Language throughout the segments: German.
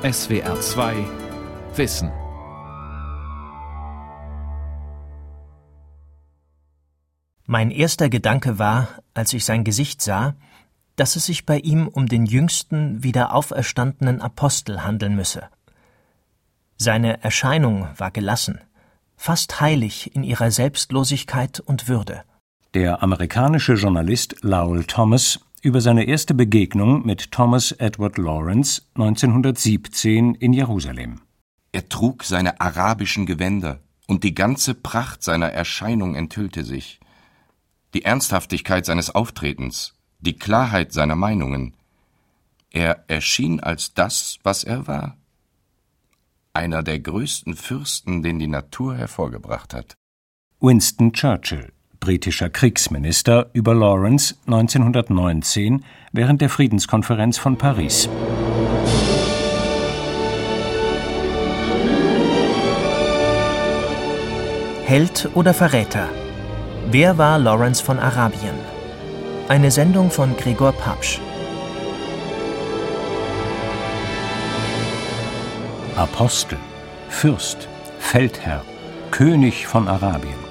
SWR 2 Wissen. Mein erster Gedanke war, als ich sein Gesicht sah, dass es sich bei ihm um den jüngsten wieder auferstandenen Apostel handeln müsse. Seine Erscheinung war gelassen, fast heilig in ihrer Selbstlosigkeit und Würde. Der amerikanische Journalist Lowell Thomas über seine erste Begegnung mit Thomas Edward Lawrence 1917 in Jerusalem. Er trug seine arabischen Gewänder, und die ganze Pracht seiner Erscheinung enthüllte sich. Die Ernsthaftigkeit seines Auftretens, die Klarheit seiner Meinungen. Er erschien als das, was er war. Einer der größten Fürsten, den die Natur hervorgebracht hat. Winston Churchill britischer Kriegsminister, über Lawrence 1919 während der Friedenskonferenz von Paris. Held oder Verräter? Wer war Lawrence von Arabien? Eine Sendung von Gregor Papsch. Apostel, Fürst, Feldherr, König von Arabien.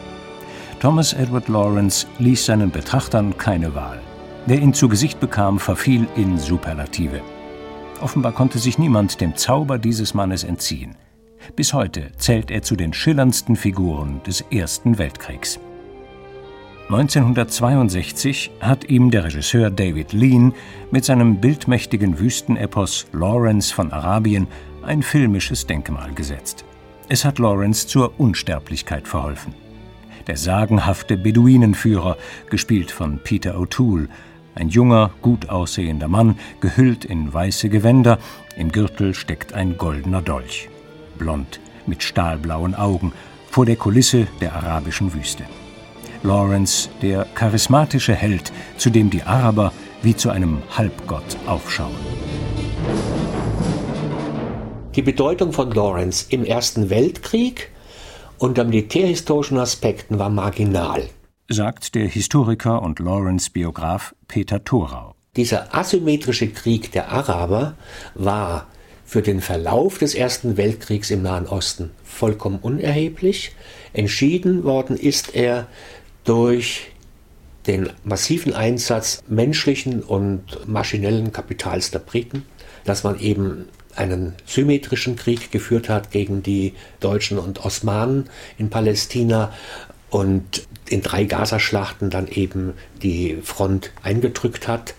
Thomas Edward Lawrence ließ seinen Betrachtern keine Wahl. Wer ihn zu Gesicht bekam, verfiel in Superlative. Offenbar konnte sich niemand dem Zauber dieses Mannes entziehen. Bis heute zählt er zu den schillerndsten Figuren des Ersten Weltkriegs. 1962 hat ihm der Regisseur David Lean mit seinem bildmächtigen Wüstenepos Lawrence von Arabien ein filmisches Denkmal gesetzt. Es hat Lawrence zur Unsterblichkeit verholfen der sagenhafte Beduinenführer, gespielt von Peter O'Toole, ein junger, gut aussehender Mann, gehüllt in weiße Gewänder, im Gürtel steckt ein goldener Dolch. Blond, mit stahlblauen Augen, vor der Kulisse der arabischen Wüste. Lawrence, der charismatische Held, zu dem die Araber wie zu einem Halbgott aufschauen. Die Bedeutung von Lawrence im Ersten Weltkrieg unter militärhistorischen Aspekten war marginal. Sagt der Historiker und Lawrence-Biograf Peter Thorau. Dieser asymmetrische Krieg der Araber war für den Verlauf des Ersten Weltkriegs im Nahen Osten vollkommen unerheblich. Entschieden worden ist er durch den massiven Einsatz menschlichen und maschinellen Kapitals der Briten, dass man eben einen symmetrischen Krieg geführt hat gegen die Deutschen und Osmanen in Palästina und in drei Gazaschlachten dann eben die Front eingedrückt hat.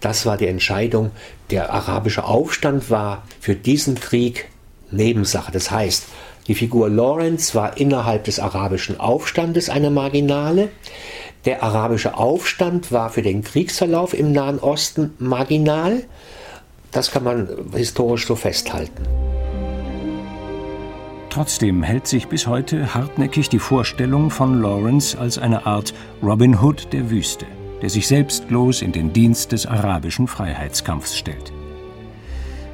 Das war die Entscheidung. Der arabische Aufstand war für diesen Krieg Nebensache. Das heißt, die Figur Lawrence war innerhalb des arabischen Aufstandes eine Marginale. Der arabische Aufstand war für den Kriegsverlauf im Nahen Osten marginal. Das kann man historisch so festhalten. Trotzdem hält sich bis heute hartnäckig die Vorstellung von Lawrence als eine Art Robin Hood der Wüste, der sich selbstlos in den Dienst des arabischen Freiheitskampfs stellt.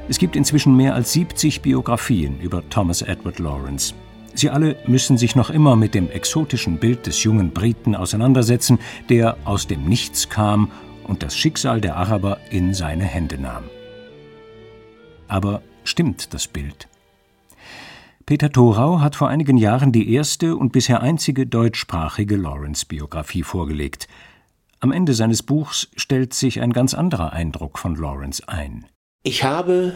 Es gibt inzwischen mehr als 70 Biografien über Thomas Edward Lawrence. Sie alle müssen sich noch immer mit dem exotischen Bild des jungen Briten auseinandersetzen, der aus dem Nichts kam und das Schicksal der Araber in seine Hände nahm. Aber stimmt das Bild? Peter Thorau hat vor einigen Jahren die erste und bisher einzige deutschsprachige Lawrence-Biografie vorgelegt. Am Ende seines Buchs stellt sich ein ganz anderer Eindruck von Lawrence ein. Ich habe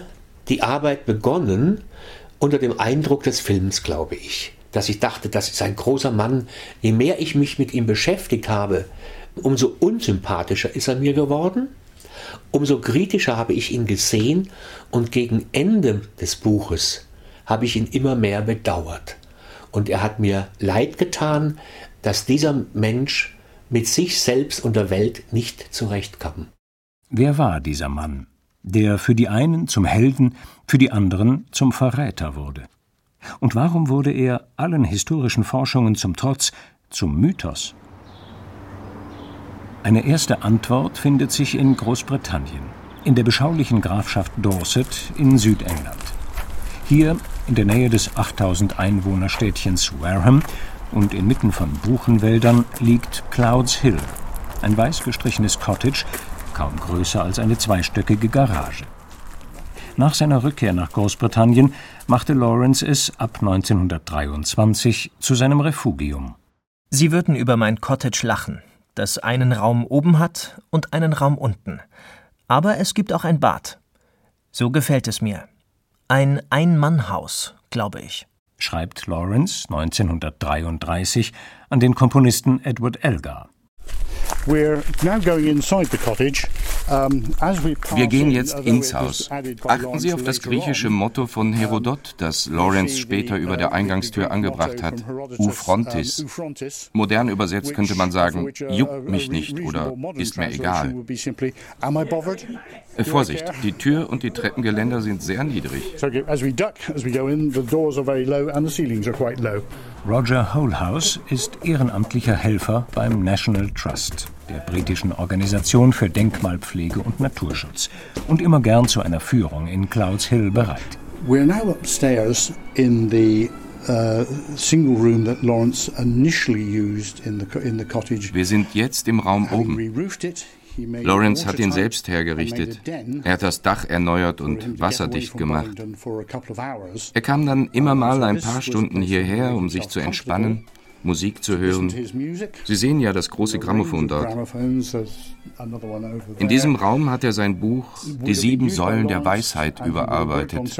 die Arbeit begonnen unter dem Eindruck des Films, glaube ich. Dass ich dachte, das ist ein großer Mann. Je mehr ich mich mit ihm beschäftigt habe, umso unsympathischer ist er mir geworden. Umso kritischer habe ich ihn gesehen und gegen Ende des Buches habe ich ihn immer mehr bedauert. Und er hat mir leid getan, dass dieser Mensch mit sich selbst und der Welt nicht zurechtkam. Wer war dieser Mann, der für die einen zum Helden, für die anderen zum Verräter wurde? Und warum wurde er allen historischen Forschungen zum Trotz zum Mythos? Eine erste Antwort findet sich in Großbritannien, in der beschaulichen Grafschaft Dorset in Südengland. Hier, in der Nähe des 8000 Einwohner Städtchens Wareham und inmitten von Buchenwäldern, liegt Clouds Hill, ein weiß gestrichenes Cottage, kaum größer als eine zweistöckige Garage. Nach seiner Rückkehr nach Großbritannien machte Lawrence es ab 1923 zu seinem Refugium. Sie würden über mein Cottage lachen, das einen Raum oben hat und einen Raum unten. Aber es gibt auch ein Bad. So gefällt es mir. Ein Ein-Mann-Haus, glaube ich. Schreibt Lawrence 1933 an den Komponisten Edward Elgar. Wir gehen jetzt ins Haus. Achten Sie auf das griechische Motto von Herodot, das Lawrence später über der Eingangstür angebracht hat. U frontis. Modern übersetzt könnte man sagen, juckt mich nicht oder ist mir egal. Äh, Vorsicht, die Tür und die Treppengeländer sind sehr niedrig. Roger Holhouse ist ehrenamtlicher Helfer beim National Trust, der britischen Organisation für Denkmalpflege und Naturschutz, und immer gern zu einer Führung in Clouds Hill bereit. We're now upstairs in the uh, single room that Lawrence initially used in the in the cottage. Wir sind jetzt im Raum oben. Lawrence hat ihn selbst hergerichtet. Er hat das Dach erneuert und wasserdicht gemacht. Er kam dann immer mal ein paar Stunden hierher, um sich zu entspannen, Musik zu hören. Sie sehen ja das große Grammophon dort. In diesem Raum hat er sein Buch Die sieben Säulen der Weisheit überarbeitet.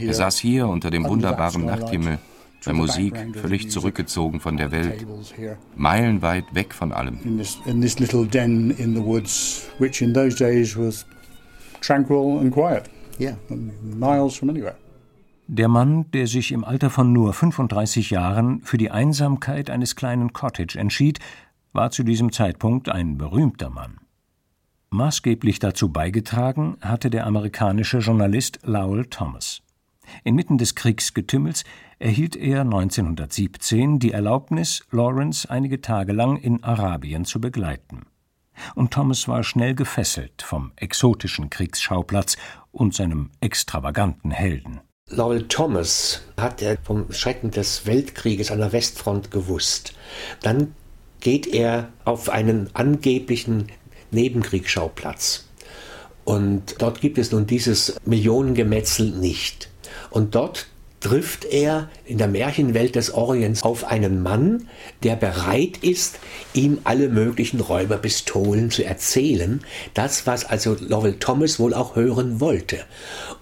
Er saß hier unter dem wunderbaren Nachthimmel bei Musik völlig zurückgezogen von der Welt, meilenweit weg von allem. In this, in this little den in the woods, which in those days was tranquil and quiet. Yeah, miles from anywhere. Der Mann, der sich im Alter von nur 35 Jahren für die Einsamkeit eines kleinen Cottage entschied, war zu diesem Zeitpunkt ein berühmter Mann. Maßgeblich dazu beigetragen hatte der amerikanische Journalist Lowell Thomas. Inmitten des Kriegsgetümmels erhielt er 1917 die Erlaubnis, Lawrence einige Tage lang in Arabien zu begleiten. Und Thomas war schnell gefesselt vom exotischen Kriegsschauplatz und seinem extravaganten Helden. Lowell Thomas hat er vom Schrecken des Weltkrieges an der Westfront gewusst. Dann geht er auf einen angeblichen Nebenkriegsschauplatz. Und dort gibt es nun dieses Millionengemetzel nicht. Und dort trifft er in der Märchenwelt des Orients auf einen Mann, der bereit ist, ihm alle möglichen Räuberpistolen zu erzählen. Das, was also Lovell Thomas wohl auch hören wollte.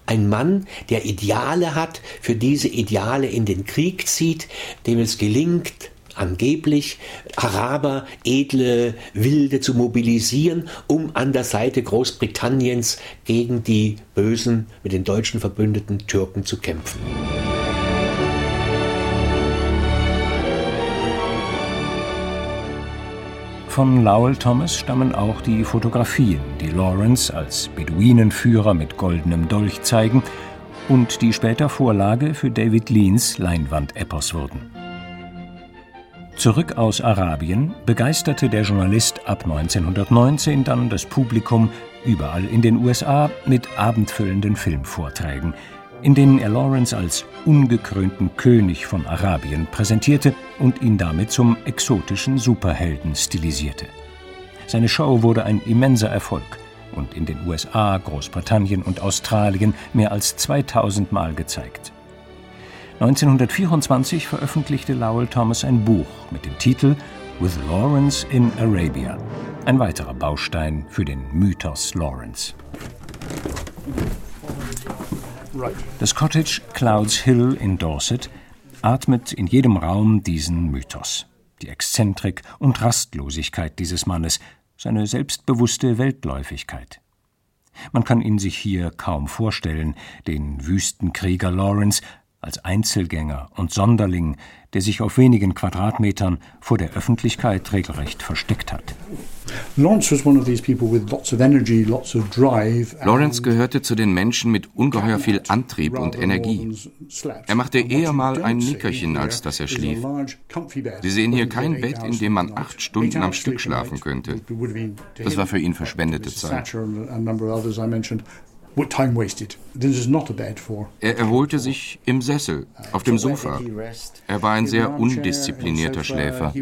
Ein Mann, der Ideale hat, für diese Ideale in den Krieg zieht, dem es gelingt, angeblich Araber, edle Wilde zu mobilisieren, um an der Seite Großbritanniens gegen die bösen, mit den Deutschen verbündeten Türken zu kämpfen. Von Lowell Thomas stammen auch die Fotografien, die Lawrence als Beduinenführer mit goldenem Dolch zeigen und die später Vorlage für David Leans Leinwandepos wurden. Zurück aus Arabien begeisterte der Journalist ab 1919 dann das Publikum überall in den USA mit abendfüllenden Filmvorträgen, in denen er Lawrence als ungekrönten König von Arabien präsentierte und ihn damit zum exotischen Superhelden stilisierte. Seine Show wurde ein immenser Erfolg und in den USA, Großbritannien und Australien mehr als 2000 Mal gezeigt. 1924 veröffentlichte Lowell Thomas ein Buch mit dem Titel With Lawrence in Arabia, ein weiterer Baustein für den Mythos Lawrence. Das Cottage Clouds Hill in Dorset atmet in jedem Raum diesen Mythos, die Exzentrik und Rastlosigkeit dieses Mannes, seine selbstbewusste Weltläufigkeit. Man kann ihn sich hier kaum vorstellen, den Wüstenkrieger Lawrence, als Einzelgänger und Sonderling, der sich auf wenigen Quadratmetern vor der Öffentlichkeit regelrecht versteckt hat. Lawrence gehörte zu den Menschen mit ungeheuer viel Antrieb und Energie. Er machte eher mal ein Nickerchen, als dass er schlief. Sie sehen hier kein Bett, in dem man acht Stunden am Stück schlafen könnte. Das war für ihn verschwendete Zeit. Er erholte sich im Sessel, auf dem Sofa. Er war ein sehr undisziplinierter Schläfer.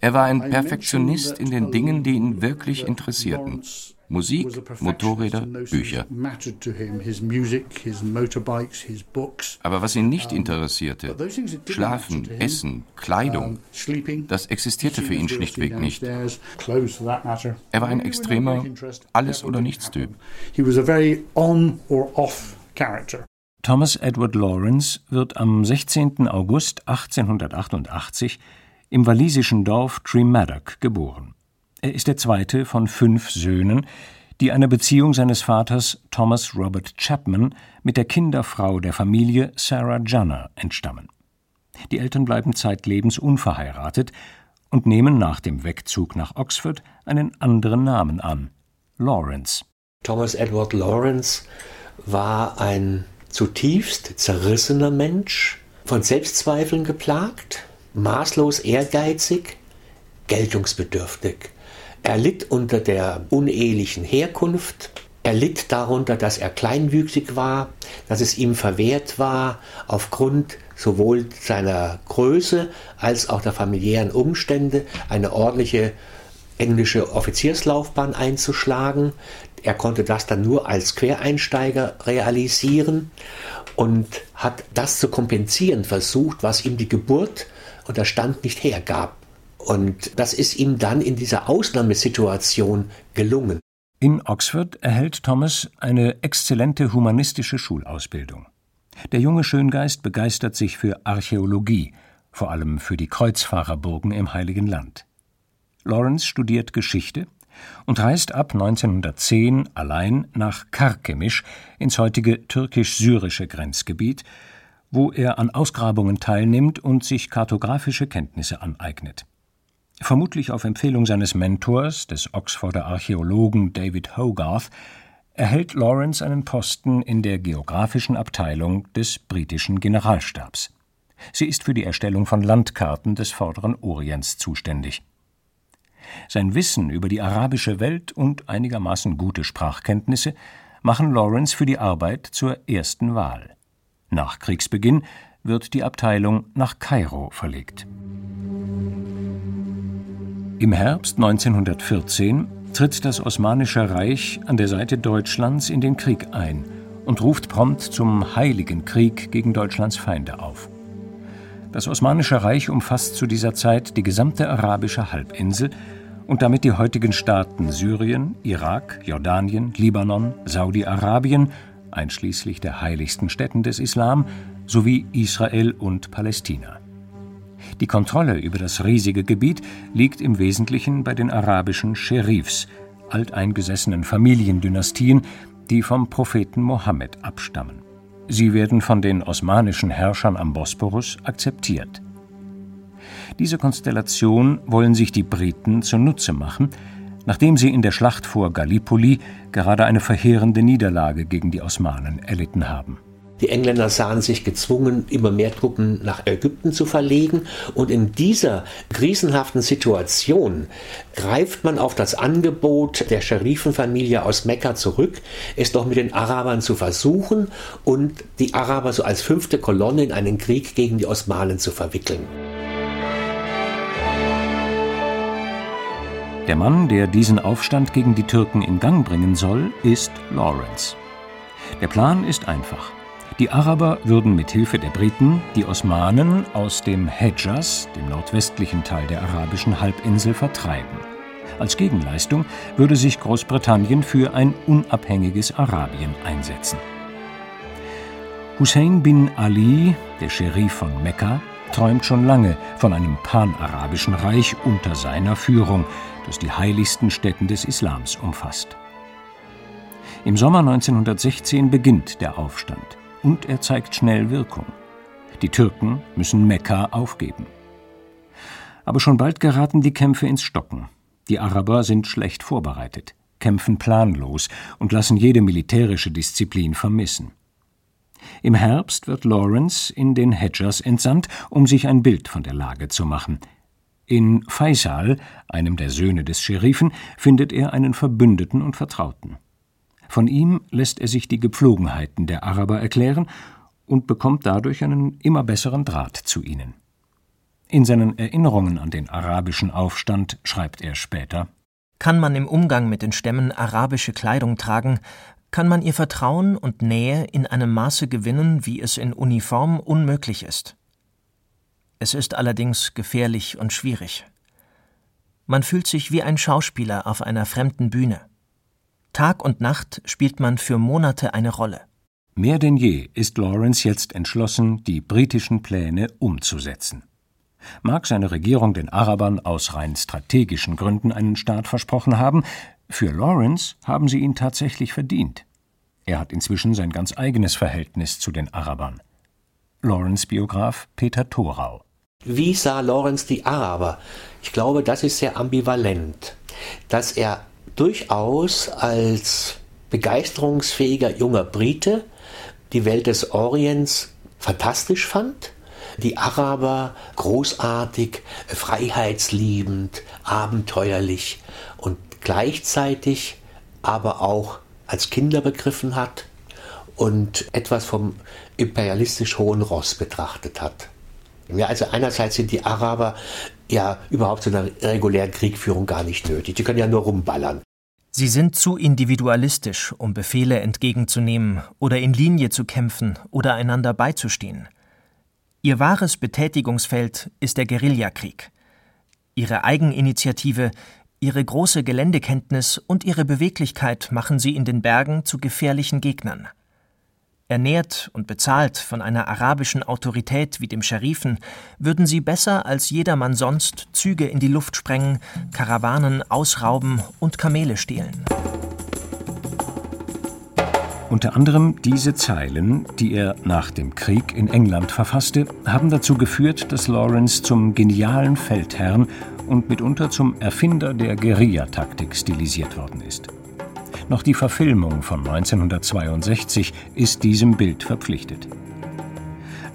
Er war ein Perfektionist in den Dingen, die ihn wirklich interessierten. Musik, Motorräder, Bücher. Aber was ihn nicht interessierte, Schlafen, Essen, Kleidung, das existierte für ihn schlichtweg nicht. Er war ein extremer Alles- oder Nichts-Typ. Thomas Edward Lawrence wird am 16. August 1888 im walisischen Dorf Tremaddock geboren. Er ist der zweite von fünf Söhnen, die einer Beziehung seines Vaters Thomas Robert Chapman mit der Kinderfrau der Familie Sarah Junner entstammen. Die Eltern bleiben zeitlebens unverheiratet und nehmen nach dem Wegzug nach Oxford einen anderen Namen an Lawrence. Thomas Edward Lawrence war ein zutiefst zerrissener Mensch, von Selbstzweifeln geplagt, maßlos ehrgeizig, geltungsbedürftig. Er litt unter der unehelichen Herkunft, er litt darunter, dass er kleinwüchsig war, dass es ihm verwehrt war, aufgrund sowohl seiner Größe als auch der familiären Umstände eine ordentliche englische Offizierslaufbahn einzuschlagen. Er konnte das dann nur als Quereinsteiger realisieren und hat das zu kompensieren versucht, was ihm die Geburt und der Stand nicht hergab. Und das ist ihm dann in dieser Ausnahmesituation gelungen. In Oxford erhält Thomas eine exzellente humanistische Schulausbildung. Der junge Schöngeist begeistert sich für Archäologie, vor allem für die Kreuzfahrerburgen im Heiligen Land. Lawrence studiert Geschichte und reist ab 1910 allein nach Karkemisch ins heutige türkisch-syrische Grenzgebiet, wo er an Ausgrabungen teilnimmt und sich kartografische Kenntnisse aneignet. Vermutlich auf Empfehlung seines Mentors, des Oxforder Archäologen David Hogarth, erhält Lawrence einen Posten in der geografischen Abteilung des britischen Generalstabs. Sie ist für die Erstellung von Landkarten des vorderen Orients zuständig. Sein Wissen über die arabische Welt und einigermaßen gute Sprachkenntnisse machen Lawrence für die Arbeit zur ersten Wahl. Nach Kriegsbeginn wird die Abteilung nach Kairo verlegt. Im Herbst 1914 tritt das Osmanische Reich an der Seite Deutschlands in den Krieg ein und ruft prompt zum Heiligen Krieg gegen Deutschlands Feinde auf. Das Osmanische Reich umfasst zu dieser Zeit die gesamte arabische Halbinsel und damit die heutigen Staaten Syrien, Irak, Jordanien, Libanon, Saudi-Arabien, einschließlich der heiligsten Städten des Islam, sowie Israel und Palästina. Die Kontrolle über das riesige Gebiet liegt im Wesentlichen bei den arabischen Scherifs, alteingesessenen Familiendynastien, die vom Propheten Mohammed abstammen. Sie werden von den osmanischen Herrschern am Bosporus akzeptiert. Diese Konstellation wollen sich die Briten zunutze machen, nachdem sie in der Schlacht vor Gallipoli gerade eine verheerende Niederlage gegen die Osmanen erlitten haben. Die Engländer sahen sich gezwungen, immer mehr Truppen nach Ägypten zu verlegen. Und in dieser krisenhaften Situation greift man auf das Angebot der Scherifenfamilie aus Mekka zurück, es doch mit den Arabern zu versuchen und die Araber so als fünfte Kolonne in einen Krieg gegen die Osmanen zu verwickeln. Der Mann, der diesen Aufstand gegen die Türken in Gang bringen soll, ist Lawrence. Der Plan ist einfach. Die Araber würden mit Hilfe der Briten die Osmanen aus dem Hedjas, dem nordwestlichen Teil der arabischen Halbinsel, vertreiben. Als Gegenleistung würde sich Großbritannien für ein unabhängiges Arabien einsetzen. Hussein bin Ali, der Scherif von Mekka, träumt schon lange von einem panarabischen Reich unter seiner Führung, das die heiligsten Stätten des Islams umfasst. Im Sommer 1916 beginnt der Aufstand und er zeigt schnell Wirkung. Die Türken müssen Mekka aufgeben. Aber schon bald geraten die Kämpfe ins Stocken. Die Araber sind schlecht vorbereitet, kämpfen planlos und lassen jede militärische Disziplin vermissen. Im Herbst wird Lawrence in den Hedgers entsandt, um sich ein Bild von der Lage zu machen. In Faisal, einem der Söhne des Scherifen, findet er einen Verbündeten und Vertrauten. Von ihm lässt er sich die Gepflogenheiten der Araber erklären und bekommt dadurch einen immer besseren Draht zu ihnen. In seinen Erinnerungen an den arabischen Aufstand schreibt er später Kann man im Umgang mit den Stämmen arabische Kleidung tragen, kann man ihr Vertrauen und Nähe in einem Maße gewinnen, wie es in Uniform unmöglich ist. Es ist allerdings gefährlich und schwierig. Man fühlt sich wie ein Schauspieler auf einer fremden Bühne. Tag und Nacht spielt man für Monate eine Rolle. Mehr denn je ist Lawrence jetzt entschlossen, die britischen Pläne umzusetzen. Mag seine Regierung den Arabern aus rein strategischen Gründen einen Staat versprochen haben, für Lawrence haben sie ihn tatsächlich verdient. Er hat inzwischen sein ganz eigenes Verhältnis zu den Arabern. Lawrence-Biograf Peter Thorau wie sah Lawrence die Araber? Ich glaube, das ist sehr ambivalent, dass er durchaus als begeisterungsfähiger junger Brite die Welt des Orients fantastisch fand, die Araber großartig, freiheitsliebend, abenteuerlich und gleichzeitig aber auch als Kinder begriffen hat und etwas vom imperialistisch hohen Ross betrachtet hat. Ja, also einerseits sind die Araber ja überhaupt zu einer regulären Kriegführung gar nicht nötig. Die können ja nur rumballern. Sie sind zu individualistisch, um Befehle entgegenzunehmen oder in Linie zu kämpfen oder einander beizustehen. Ihr wahres Betätigungsfeld ist der Guerillakrieg. Ihre Eigeninitiative, ihre große Geländekenntnis und ihre Beweglichkeit machen sie in den Bergen zu gefährlichen Gegnern. Ernährt und bezahlt von einer arabischen Autorität wie dem Scherifen, würden sie besser als jedermann sonst Züge in die Luft sprengen, Karawanen ausrauben und Kamele stehlen. Unter anderem diese Zeilen, die er nach dem Krieg in England verfasste, haben dazu geführt, dass Lawrence zum genialen Feldherrn und mitunter zum Erfinder der Guerillataktik stilisiert worden ist. Noch die Verfilmung von 1962 ist diesem Bild verpflichtet.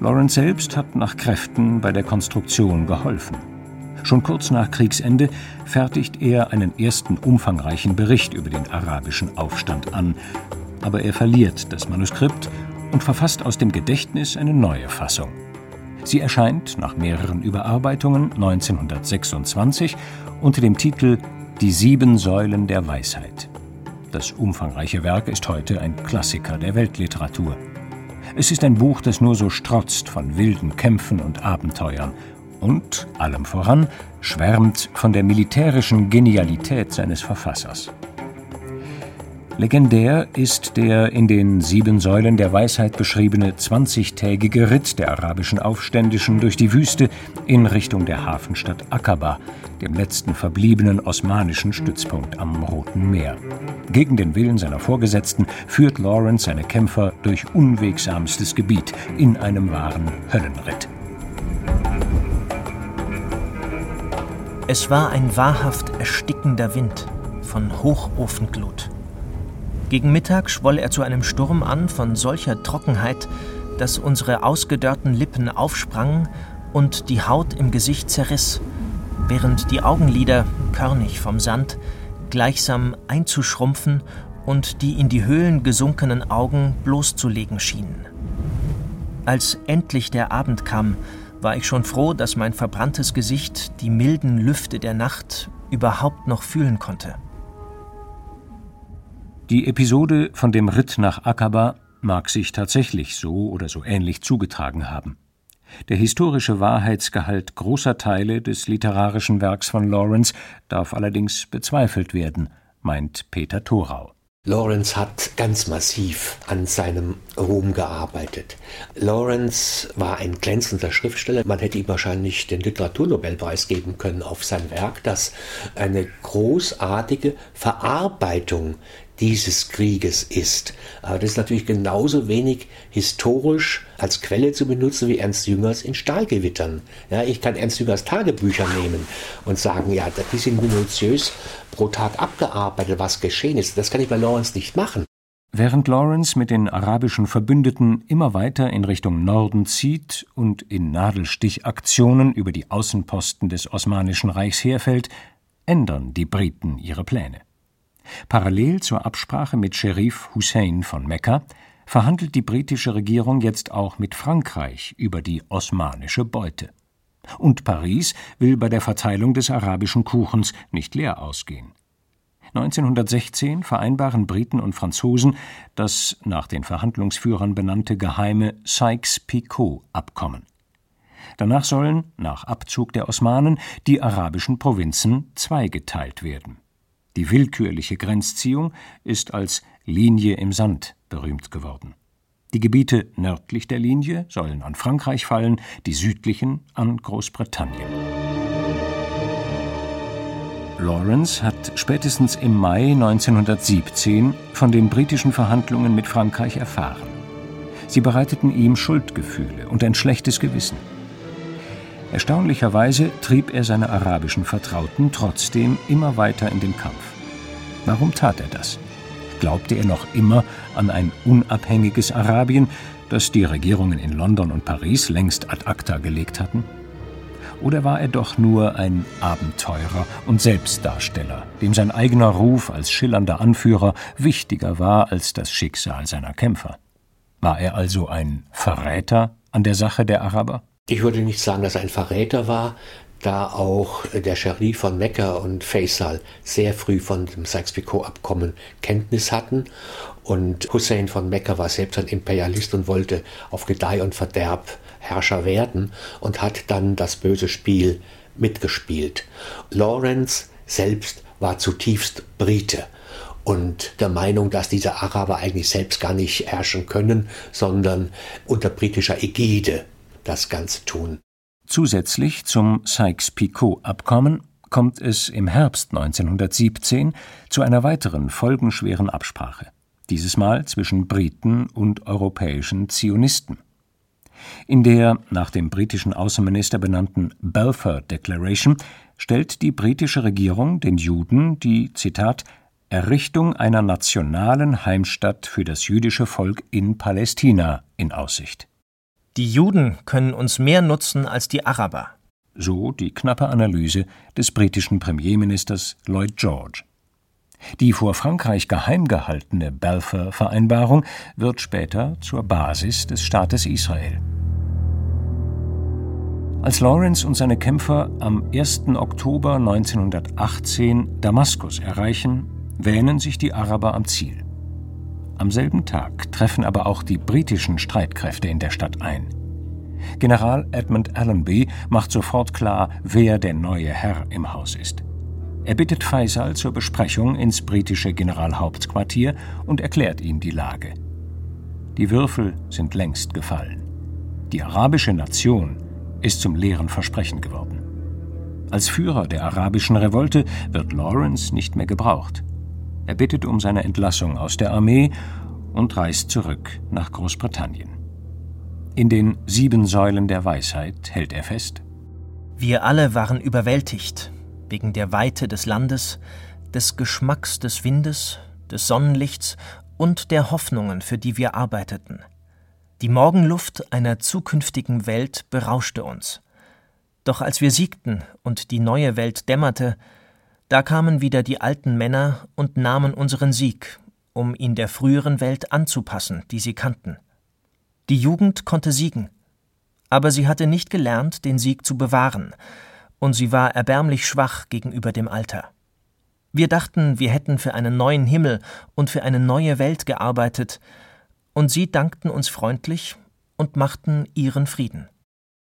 Lawrence selbst hat nach Kräften bei der Konstruktion geholfen. Schon kurz nach Kriegsende fertigt er einen ersten umfangreichen Bericht über den arabischen Aufstand an, aber er verliert das Manuskript und verfasst aus dem Gedächtnis eine neue Fassung. Sie erscheint nach mehreren Überarbeitungen 1926 unter dem Titel Die sieben Säulen der Weisheit. Das umfangreiche Werk ist heute ein Klassiker der Weltliteratur. Es ist ein Buch, das nur so strotzt von wilden Kämpfen und Abenteuern und, allem voran, schwärmt von der militärischen Genialität seines Verfassers. Legendär ist der in den Sieben Säulen der Weisheit beschriebene zwanzigtägige Ritt der arabischen Aufständischen durch die Wüste in Richtung der Hafenstadt Aqaba, dem letzten verbliebenen osmanischen Stützpunkt am Roten Meer. Gegen den Willen seiner Vorgesetzten führt Lawrence seine Kämpfer durch unwegsamstes Gebiet in einem wahren Höllenritt. Es war ein wahrhaft erstickender Wind von Hochofenglut. Gegen Mittag schwoll er zu einem Sturm an von solcher Trockenheit, dass unsere ausgedörrten Lippen aufsprangen und die Haut im Gesicht zerriss, während die Augenlider, körnig vom Sand, gleichsam einzuschrumpfen und die in die Höhlen gesunkenen Augen bloßzulegen schienen. Als endlich der Abend kam, war ich schon froh, dass mein verbranntes Gesicht die milden Lüfte der Nacht überhaupt noch fühlen konnte. Die Episode von dem Ritt nach Akaba mag sich tatsächlich so oder so ähnlich zugetragen haben. Der historische Wahrheitsgehalt großer Teile des literarischen Werks von Lawrence darf allerdings bezweifelt werden, meint Peter Thorau. Lawrence hat ganz massiv an seinem Ruhm gearbeitet. Lawrence war ein glänzender Schriftsteller. Man hätte ihm wahrscheinlich den Literaturnobelpreis geben können auf sein Werk, das eine großartige Verarbeitung dieses Krieges ist. Aber das ist natürlich genauso wenig historisch als Quelle zu benutzen wie Ernst Jüngers in Stahlgewittern. Ja, ich kann Ernst Jüngers Tagebücher nehmen und sagen, ja, die sind minutiös pro Tag abgearbeitet, was geschehen ist. Das kann ich bei Lawrence nicht machen. Während Lawrence mit den arabischen Verbündeten immer weiter in Richtung Norden zieht und in Nadelstichaktionen über die Außenposten des Osmanischen Reichs herfällt, ändern die Briten ihre Pläne. Parallel zur Absprache mit Scherif Hussein von Mekka verhandelt die britische Regierung jetzt auch mit Frankreich über die osmanische Beute. Und Paris will bei der Verteilung des arabischen Kuchens nicht leer ausgehen. 1916 vereinbaren Briten und Franzosen das nach den Verhandlungsführern benannte geheime Sykes-Picot-Abkommen. Danach sollen, nach Abzug der Osmanen, die arabischen Provinzen zweigeteilt werden. Die willkürliche Grenzziehung ist als Linie im Sand berühmt geworden. Die Gebiete nördlich der Linie sollen an Frankreich fallen, die südlichen an Großbritannien. Lawrence hat spätestens im Mai 1917 von den britischen Verhandlungen mit Frankreich erfahren. Sie bereiteten ihm Schuldgefühle und ein schlechtes Gewissen. Erstaunlicherweise trieb er seine arabischen Vertrauten trotzdem immer weiter in den Kampf. Warum tat er das? Glaubte er noch immer an ein unabhängiges Arabien, das die Regierungen in London und Paris längst ad acta gelegt hatten? Oder war er doch nur ein Abenteurer und Selbstdarsteller, dem sein eigener Ruf als schillernder Anführer wichtiger war als das Schicksal seiner Kämpfer? War er also ein Verräter an der Sache der Araber? Ich würde nicht sagen, dass er ein Verräter war, da auch der Scherif von Mekka und Faisal sehr früh von dem Sykes-Picot-Abkommen Kenntnis hatten. Und Hussein von Mekka war selbst ein Imperialist und wollte auf Gedeih und Verderb Herrscher werden und hat dann das böse Spiel mitgespielt. Lawrence selbst war zutiefst Brite und der Meinung, dass diese Araber eigentlich selbst gar nicht herrschen können, sondern unter britischer Ägide das Ganze tun. Zusätzlich zum Sykes-Picot-Abkommen kommt es im Herbst 1917 zu einer weiteren folgenschweren Absprache, dieses Mal zwischen Briten und europäischen Zionisten. In der nach dem britischen Außenminister benannten Balfour Declaration stellt die britische Regierung den Juden die Zitat Errichtung einer nationalen Heimstatt für das jüdische Volk in Palästina in Aussicht. Die Juden können uns mehr nutzen als die Araber. So die knappe Analyse des britischen Premierministers Lloyd George. Die vor Frankreich geheim gehaltene Balfour-Vereinbarung wird später zur Basis des Staates Israel. Als Lawrence und seine Kämpfer am 1. Oktober 1918 Damaskus erreichen, wähnen sich die Araber am Ziel. Am selben Tag treffen aber auch die britischen Streitkräfte in der Stadt ein. General Edmund Allenby macht sofort klar, wer der neue Herr im Haus ist. Er bittet Faisal zur Besprechung ins britische Generalhauptquartier und erklärt ihm die Lage. Die Würfel sind längst gefallen. Die arabische Nation ist zum leeren Versprechen geworden. Als Führer der arabischen Revolte wird Lawrence nicht mehr gebraucht. Er bittet um seine Entlassung aus der Armee und reist zurück nach Großbritannien. In den sieben Säulen der Weisheit hält er fest. Wir alle waren überwältigt wegen der Weite des Landes, des Geschmacks des Windes, des Sonnenlichts und der Hoffnungen, für die wir arbeiteten. Die Morgenluft einer zukünftigen Welt berauschte uns. Doch als wir siegten und die neue Welt dämmerte, da kamen wieder die alten Männer und nahmen unseren Sieg, um ihn der früheren Welt anzupassen, die sie kannten. Die Jugend konnte siegen, aber sie hatte nicht gelernt, den Sieg zu bewahren, und sie war erbärmlich schwach gegenüber dem Alter. Wir dachten, wir hätten für einen neuen Himmel und für eine neue Welt gearbeitet, und sie dankten uns freundlich und machten ihren Frieden.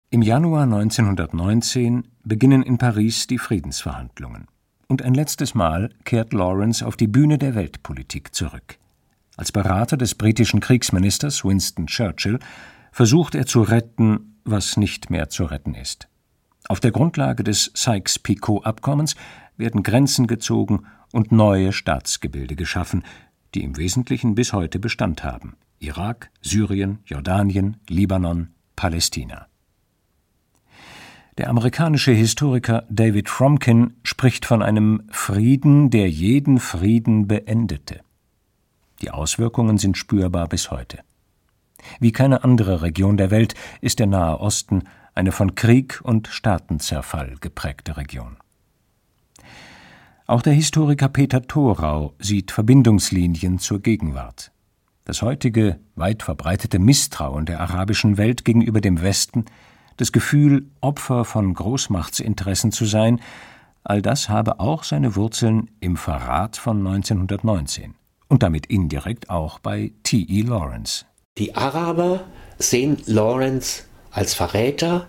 Im Januar 1919 beginnen in Paris die Friedensverhandlungen. Und ein letztes Mal kehrt Lawrence auf die Bühne der Weltpolitik zurück. Als Berater des britischen Kriegsministers Winston Churchill versucht er zu retten, was nicht mehr zu retten ist. Auf der Grundlage des Sykes-Picot-Abkommens werden Grenzen gezogen und neue Staatsgebilde geschaffen, die im Wesentlichen bis heute Bestand haben. Irak, Syrien, Jordanien, Libanon, Palästina. Der amerikanische Historiker David Fromkin spricht von einem Frieden, der jeden Frieden beendete. Die Auswirkungen sind spürbar bis heute. Wie keine andere Region der Welt ist der Nahe Osten eine von Krieg und Staatenzerfall geprägte Region. Auch der Historiker Peter Thorau sieht Verbindungslinien zur Gegenwart. Das heutige weit verbreitete Misstrauen der arabischen Welt gegenüber dem Westen, das Gefühl, Opfer von Großmachtsinteressen zu sein, all das habe auch seine Wurzeln im Verrat von 1919 und damit indirekt auch bei T.E. Lawrence. Die Araber sehen Lawrence als Verräter,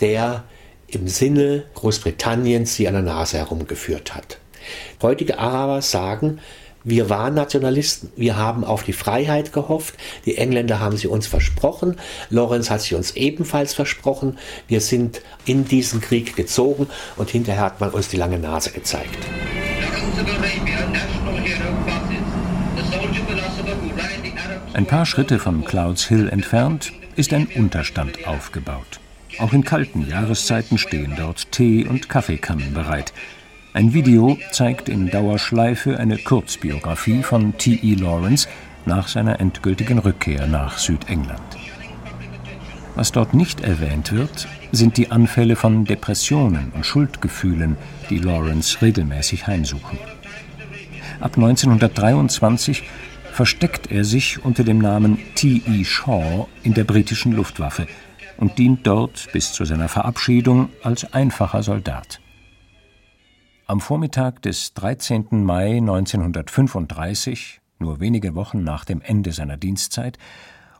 der im Sinne Großbritanniens sie an der Nase herumgeführt hat. Heutige Araber sagen, wir waren Nationalisten, wir haben auf die Freiheit gehofft, die Engländer haben sie uns versprochen, Lawrence hat sie uns ebenfalls versprochen, wir sind in diesen Krieg gezogen und hinterher hat man uns die lange Nase gezeigt. Ein paar Schritte von Clouds Hill entfernt ist ein Unterstand aufgebaut. Auch in kalten Jahreszeiten stehen dort Tee- und Kaffeekannen bereit. Ein Video zeigt in Dauerschleife eine Kurzbiografie von T.E. Lawrence nach seiner endgültigen Rückkehr nach Südengland. Was dort nicht erwähnt wird, sind die Anfälle von Depressionen und Schuldgefühlen, die Lawrence regelmäßig heimsuchen. Ab 1923 versteckt er sich unter dem Namen T.E. Shaw in der britischen Luftwaffe und dient dort bis zu seiner Verabschiedung als einfacher Soldat. Am Vormittag des 13. Mai 1935, nur wenige Wochen nach dem Ende seiner Dienstzeit,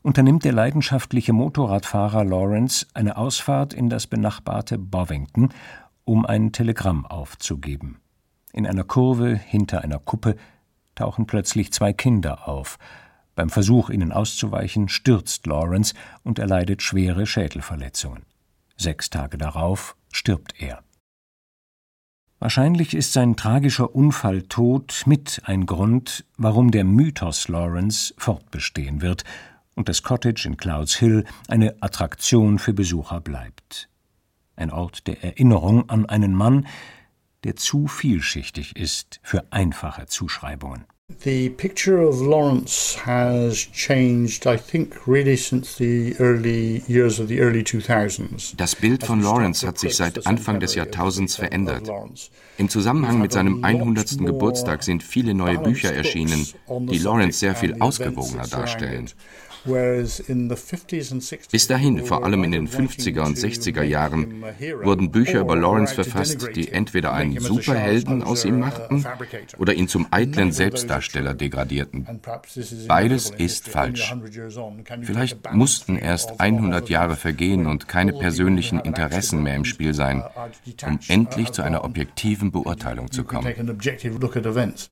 unternimmt der leidenschaftliche Motorradfahrer Lawrence eine Ausfahrt in das benachbarte Bovington, um ein Telegramm aufzugeben. In einer Kurve hinter einer Kuppe tauchen plötzlich zwei Kinder auf. Beim Versuch, ihnen auszuweichen, stürzt Lawrence und erleidet schwere Schädelverletzungen. Sechs Tage darauf stirbt er. Wahrscheinlich ist sein tragischer Unfalltod mit ein Grund, warum der Mythos Lawrence fortbestehen wird und das Cottage in Clouds Hill eine Attraktion für Besucher bleibt. Ein Ort der Erinnerung an einen Mann, der zu vielschichtig ist für einfache Zuschreibungen. The picture of Lawrence has changed, I think, really since the early years of the early 2000s. Das Bild von Lawrence hat sich seit Anfang des Jahrtausends verändert. Im Zusammenhang mit seinem 100. Geburtstag sind viele neue Bücher erschienen, die Lawrence sehr viel ausgewogener darstellen. Bis dahin, vor allem in den 50er und 60er Jahren, wurden Bücher über Lawrence verfasst, die entweder einen Superhelden aus ihm machten oder ihn zum eitlen Selbstdarsteller degradierten. Beides ist falsch. Vielleicht mussten erst 100 Jahre vergehen und keine persönlichen Interessen mehr im Spiel sein, um endlich zu einer objektiven Beurteilung zu kommen.